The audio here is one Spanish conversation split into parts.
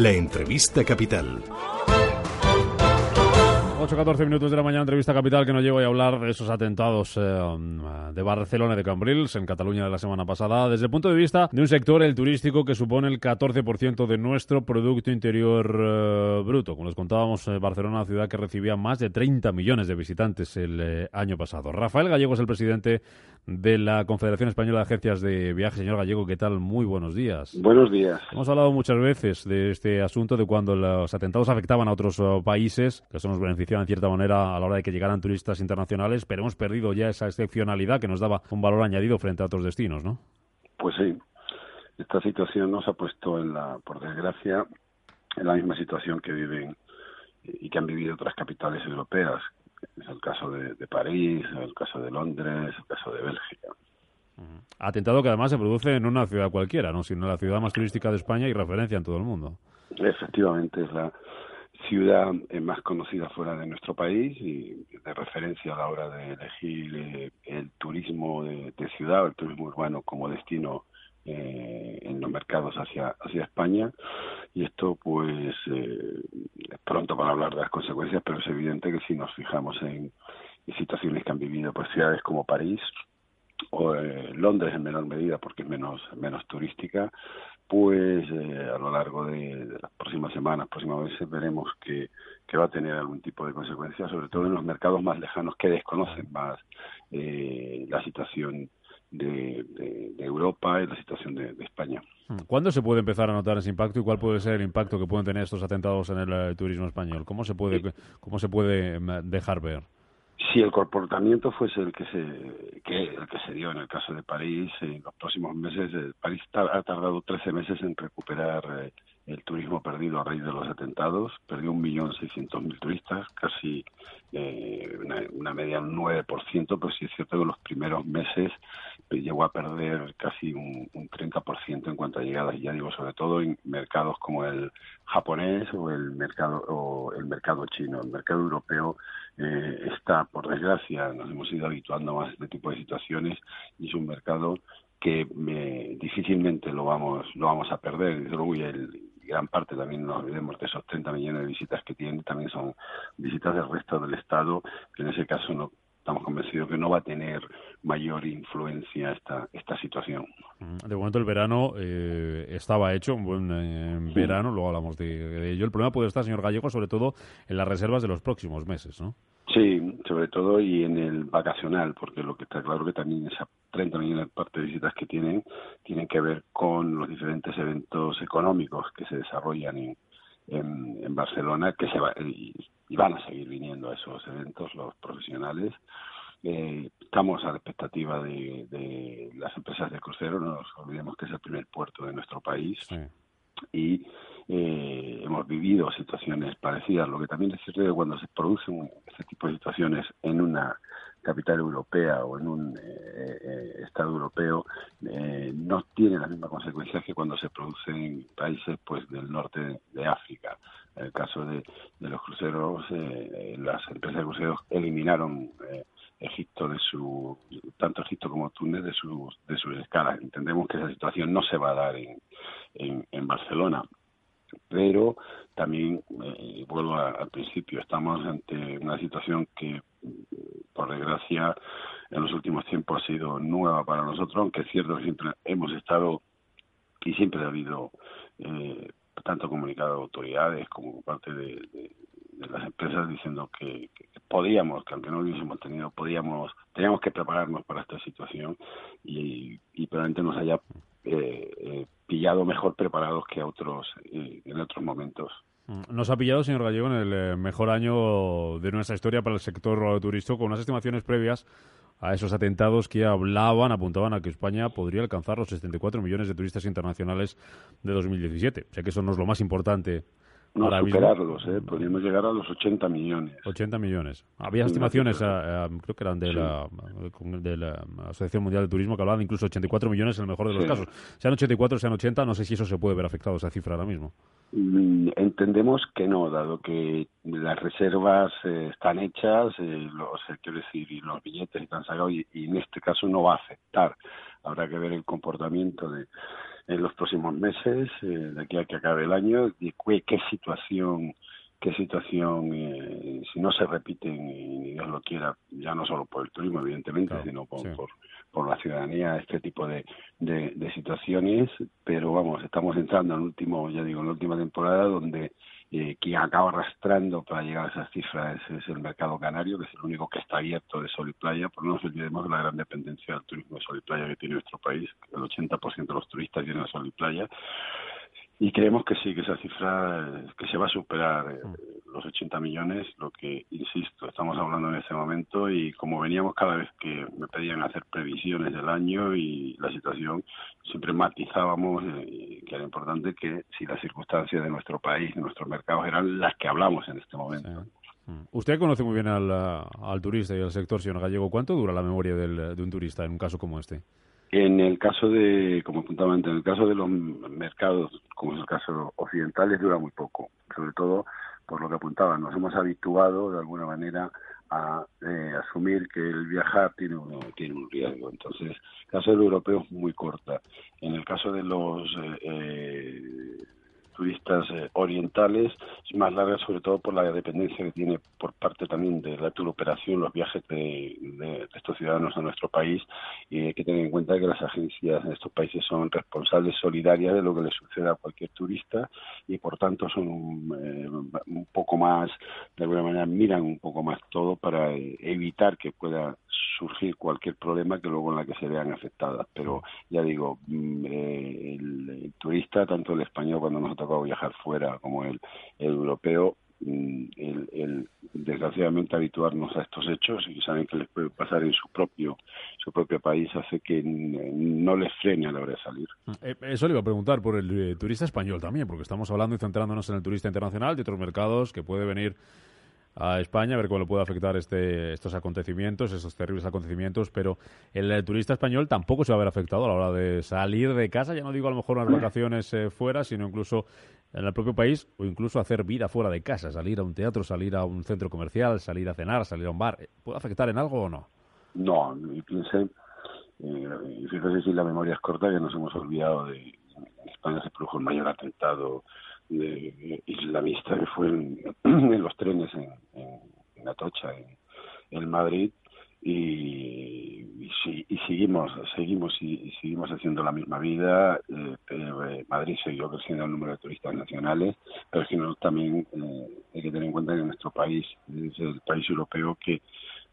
La entrevista capital. 8-14 minutos de la mañana, entrevista capital, que nos llevo a hablar de esos atentados eh, de Barcelona y de Cambrils en Cataluña de la semana pasada, desde el punto de vista de un sector, el turístico, que supone el 14% de nuestro Producto Interior eh, Bruto. Como les contábamos, eh, Barcelona, una ciudad que recibía más de 30 millones de visitantes el año pasado. Rafael Gallego es el presidente de la Confederación Española de Agencias de Viajes. Señor Gallego, ¿qué tal? Muy buenos días. Buenos días. Hemos hablado muchas veces de este asunto de cuando los atentados afectaban a otros países, que eso nos en cierta manera a la hora de que llegaran turistas internacionales, pero hemos perdido ya esa excepcionalidad que nos daba un valor añadido frente a otros destinos, ¿no? Pues sí. Esta situación nos ha puesto, en la, por desgracia, en la misma situación que viven y que han vivido otras capitales europeas. Es el caso de, París, el caso de Londres, el caso de Bélgica. Atentado que además se produce en una ciudad cualquiera, ¿no? sino la ciudad más turística de España y referencia en todo el mundo. Efectivamente, es la, ciudad más conocida fuera de nuestro país y de referencia a la hora de elegir eh, el turismo de, ciudad o el turismo urbano como destino eh, en los mercados hacia hacia España. Y esto pues eh, es pronto para hablar de las consecuencias pero es evidente que si nos fijamos en, situaciones que han vivido pues ciudades como París o Londres en menor medida porque es menos menos turística pues a lo largo de, las próximas semanas, próximas meses, veremos que, va a tener algún tipo de consecuencias, sobre todo en los mercados más lejanos que desconocen más eh, la situación de, Europa y la situación de, España. ¿Cuándo se puede empezar a notar ese impacto y cuál puede ser el impacto que pueden tener estos atentados en el eh, turismo español? ¿Cómo se puede, cómo se puede mm, dejar ver? Si el comportamiento fuese el que se que el que se dio en el caso de París en los próximos meses eh, París ha tardado 13 meses en recuperar eh, el turismo perdido a raíz de los atentados. Perdió un millón seiscientos mil turistas casi eh, una, media un 9% pero sí es cierto que los primeros meses llegó a perder casi un, un 30% en cuanto a llegadas y ya digo sobre todo en mercados como el japonés o el mercado o el mercado chino el mercado europeo eh, está, por desgracia, nos hemos ido habituando más a este tipo de situaciones y es un mercado que eh, difícilmente lo vamos lo vamos a perder. Luego, y el, gran parte también nos olvidemos de esos 30 millones de visitas que tiene, también son visitas del resto del Estado, que en ese caso no estamos convencidos que no va a tener mayor influencia esta, esta situación. Mm, de momento el verano eh, estaba hecho, un buen eh, verano, luego hablamos de, ello. El problema puede estar, señor Gallego, sobre todo en las reservas de los próximos meses, ¿no? Sí, sobre todo y en el vacacional, porque lo que está claro que también esas 30 millones de parte de visitas que tienen tienen que ver con los diferentes eventos económicos que se desarrollan en, en, Barcelona, que se va, y, van a seguir viniendo a esos eventos los profesionales. Eh, estamos a la expectativa de, de, las empresas de crucero, no nos olvidemos que es el primer puerto de nuestro país. Y eh, hemos vivido situaciones parecidas. Lo que también es cierto que cuando se producen este tipo de situaciones en una capital europea o en un eh, eh, estado europeo no tiene las mismas consecuencias que cuando se producen en países pues del norte de, África. En el caso de, los cruceros, las empresas de cruceros eliminaron Egipto de su tanto Egipto como Túnez de sus de sus escalas. Entendemos que esa situación no se va a dar en, en Barcelona pero también, eh, vuelvo al principio, estamos ante una situación que, por desgracia, en los últimos tiempos ha sido nueva para nosotros, aunque es cierto que siempre hemos estado y siempre ha habido eh, tanto comunicado de autoridades como parte de, las empresas diciendo que, podíamos, que aunque no hubiésemos tenido, podíamos, teníamos que prepararnos para esta situación y, y probablemente nos haya eh, eh, pillado mejor preparados que otros eh, en otros momentos. Mm, nos ha pillado, señor Gallego, en el eh, mejor año de nuestra historia para el sector turístico, con unas estimaciones previas a esos atentados que hablaban, apuntaban a que España podría alcanzar los 74 millones de turistas internacionales de 2017. Sé que eso no es lo más importante no superarlos, ¿eh? podríamos llegar a los 80 millones. 80 millones. Había estimaciones, eh, eh, creo que eran de, la, de la Asociación Mundial de Turismo, que hablaban incluso 84 millones en el mejor de los casos. Sean 84, sean 80, no sé si eso se puede ver afectado, esa cifra ahora mismo. Mm, entendemos que no, dado que las reservas eh, están hechas, los, quiero decir, y los billetes están sacados, y en este caso no va a afectar. Habrá que ver el comportamiento de en los próximos meses, eh, de aquí a que acabe el año, y qué, qué situación qué situación, eh, si no se repiten, y Dios lo quiera, ya no solo por el turismo, evidentemente, sino por, por, la ciudadanía, este tipo de, de, situaciones, pero vamos, estamos entrando en último, ya digo, en la última temporada donde eh, quien acaba arrastrando para llegar a esas cifras es, el mercado canario, que es el único que está abierto de sol y playa, por no nos olvidemos de la gran dependencia del turismo de sol y playa que tiene nuestro país, el 80% de los turistas vienen a sol y playa, y creemos que sí, que esa cifra, que se va a superar eh, mm. los 80 millones, lo que, insisto, estamos hablando en ese momento y como veníamos cada vez que me pedían hacer previsiones del año y la situación, siempre matizábamos eh, que era importante que si las circunstancias de nuestro país, de nuestros mercados eran las que hablamos en este momento. Mm. Usted conoce muy bien al, al turista y al sector, señor Gallego. ¿Cuánto dura la memoria del, de un turista en un caso como este? En el caso de, como apuntaba en el caso de los mercados, como es el caso occidentales, dura muy poco, sobre todo por lo que apuntaba, nos hemos habituado de alguna manera a eh, asumir que el viajar tiene un, tiene un riesgo. Entonces, el caso del europeo es muy corta. En el caso de los eh, eh turistas eh, orientales, es más larga sobre todo por la dependencia que tiene por parte también de la operación los viajes de, estos ciudadanos a nuestro país y que tener en cuenta que las agencias en estos países son responsables solidarias de lo que le suceda a cualquier turista y por tanto son un, eh, un poco más, de alguna manera miran un poco más todo para eh, evitar que pueda surgir cualquier problema que luego en la que se vean afectadas. Pero ya digo, mm, el, turista, tanto el español cuando nos a viajar fuera como el, europeo, mm, el, desgraciadamente habituarnos a estos hechos y saben que les puede pasar en su propio su propio país hace que no les frene a la hora de salir. Eh, eso le iba a preguntar por el eh, turista español también, porque estamos hablando y centrándonos en el turista internacional de otros mercados que puede venir a España, a ver cómo le puede afectar este, estos acontecimientos, estos terribles acontecimientos, pero el, turista español tampoco se va a ver afectado a la hora de salir de casa, ya no digo a lo mejor unas vacaciones eh, fuera, sino incluso en el propio país o incluso hacer vida fuera de casa, salir a un teatro, salir a un centro comercial, salir a cenar, salir a un bar. ¿Puede afectar en algo o no? No, y piense, eh, fíjese si la memoria es corta, que nos hemos olvidado de España se produjo el mayor atentado de islamista que fue en, los trenes en, en, Atocha, en, Madrid, y, y, seguimos seguimos y, seguimos haciendo la misma vida eh, eh, Madrid siguió creciendo el número de turistas nacionales pero sino también eh, hay que tener en cuenta que nuestro país es el país europeo que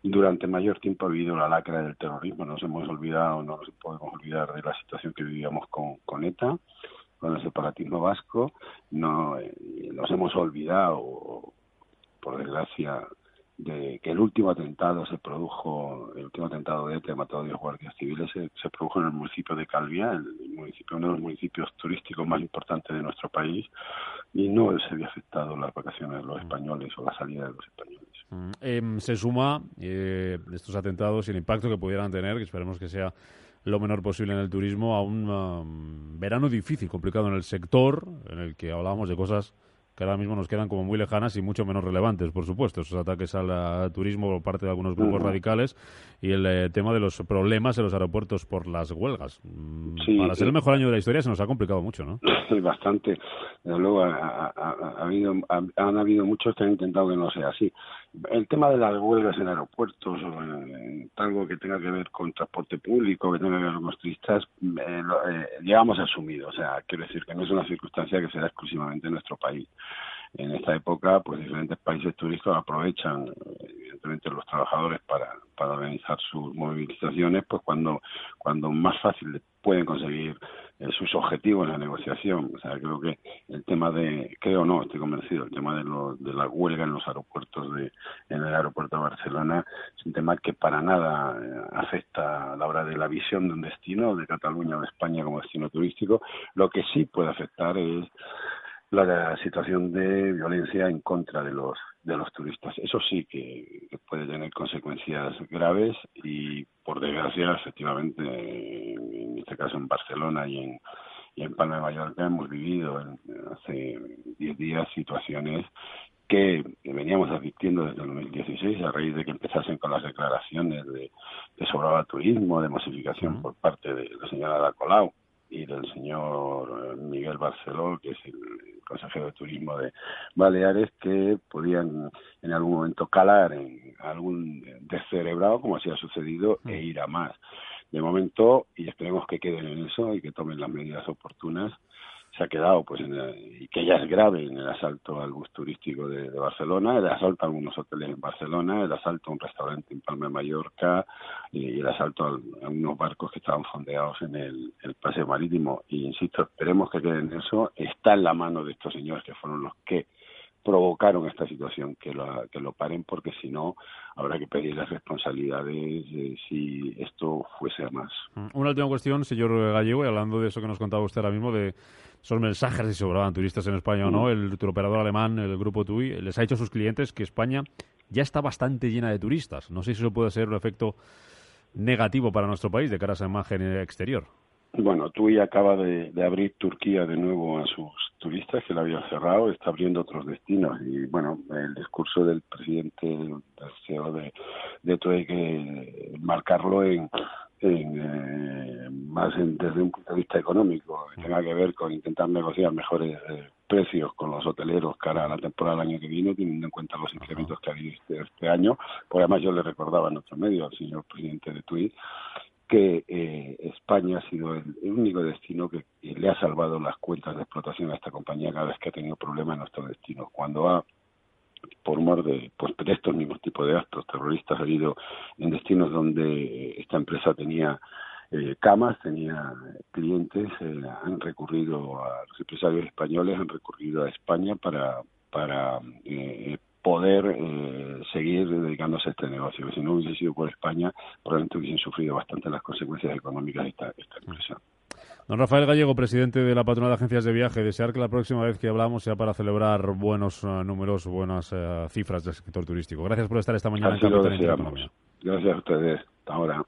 durante mayor tiempo ha vivido la lacra del terrorismo. No nos hemos olvidado no nos podemos olvidar de la situación que vivíamos con, con ETA con el separatismo vasco, no eh, nos hemos olvidado, por desgracia, de que el último atentado se produjo, el último atentado de ETA mató a 10 guardias civiles, se, produjo en el municipio de Calvia, el municipio, uno de los municipios turísticos más importantes de nuestro país, y no se había afectado las vacaciones de los españoles o la salida de los españoles. Mm, em, se suma eh, estos atentados y el impacto que pudieran tener, que esperemos que sea lo menor posible en el turismo a un um, verano difícil, complicado en el sector, en el que hablábamos de cosas que ahora mismo nos quedan como muy lejanas y mucho menos relevantes, por supuesto, esos ataques al turismo por parte de algunos grupos radicales y el eh, tema de los problemas en los aeropuertos por las huelgas. Mm, para ser el mejor año de la historia se nos ha complicado mucho, ¿no? Bastante. Desde luego ha, habido, han habido muchos que han intentado que no sea así. El tema de las huelgas en aeropuertos, o en, algo que tenga que ver con transporte público, que tenga que ver con los turistas, eh, eh, asumido. O sea, quiero decir que no es una circunstancia que se da exclusivamente en nuestro país. En esta época, pues diferentes países turísticos aprovechan, evidentemente, los trabajadores para, para organizar sus movilizaciones, pues cuando, cuando más fácil pueden conseguir eh, sus objetivos en la negociación. O sea, creo que el tema de, creo no, estoy convencido, el tema de, lo, de la huelga en los aeropuertos, de, en el aeropuerto de Barcelona, es un tema que para nada eh, afecta a la hora de la visión de un destino, de Cataluña o de España como destino turístico. Lo que sí puede afectar es la situación de violencia en contra de los de los turistas. Eso sí que puede tener consecuencias graves y, por desgracia, efectivamente, en este caso en Barcelona y en, y en Palma de Mallorca hemos vivido hace 10 días situaciones que veníamos advirtiendo desde el 2016 a raíz de que empezasen con las declaraciones de, de sobraba turismo, de masificación por parte de la señora Colau y del señor eh, Miguel Barceló, que es el consejero de turismo de Baleares, que podían en algún momento calar en algún descerebrado, como así ha sucedido, e mm. ir a más. De momento, y esperemos que queden en eso y que tomen las medidas oportunas, se ha quedado, pues, en y que ya es grave en el asalto al bus turístico de, Barcelona, el asalto a algunos hoteles en Barcelona, el asalto a un restaurante en Palma de Mallorca y, el asalto a, unos barcos que estaban fondeados en el, el paseo marítimo. Y insisto, esperemos que queden en eso. Está en la mano de estos señores que fueron los que provocaron esta situación, que lo, que lo paren, porque si no, habrá que pedir las responsabilidades si esto fuese a más. Mm, una última cuestión, señor Gallego, y hablando de eso que nos contaba usted ahora mismo, de esos mensajes si sobraban turistas en España o no, mm. el turoperador alemán, el grupo TUI, les ha dicho a sus clientes que España ya está bastante llena de turistas. No sé si eso puede ser un efecto negativo para nuestro país de cara a esa imagen exterior. Bueno, TUI acaba de, abrir Turquía de nuevo a sus turistas, que la había cerrado, está abriendo otros destinos. Y bueno, el discurso del presidente del CEO de, de TUI que marcarlo en, eh, más desde un punto de vista económico, que tenga que ver con intentar negociar mejores eh, precios con los hoteleros cara a la temporada del año que viene, teniendo en cuenta los incrementos que ha habido este, este año. Por además, yo le recordaba en otro medio al señor presidente de TUI que eh, España ha sido el, único destino que, le ha salvado las cuentas de explotación a esta compañía cada vez que ha tenido problemas en nuestro destino. Cuando ha, por mor de, pues, de estos mismos tipos de actos terroristas, ha habido en destinos donde esta empresa tenía eh, camas, tenía clientes, eh, han recurrido a los empresarios españoles, han recurrido a España para para eh, poder eh, seguir dedicándose a este negocio. Si no hubiese sido por España, probablemente hubiesen sufrido bastante las consecuencias económicas de esta, esta empresa. Don Rafael Gallego, presidente de la Patronal de Agencias de Viaje, desear que la próxima vez que hablamos sea para celebrar buenos uh, números, buenas uh, cifras del sector turístico. Gracias por estar esta mañana en Capital Gracias a ustedes. Hasta ahora.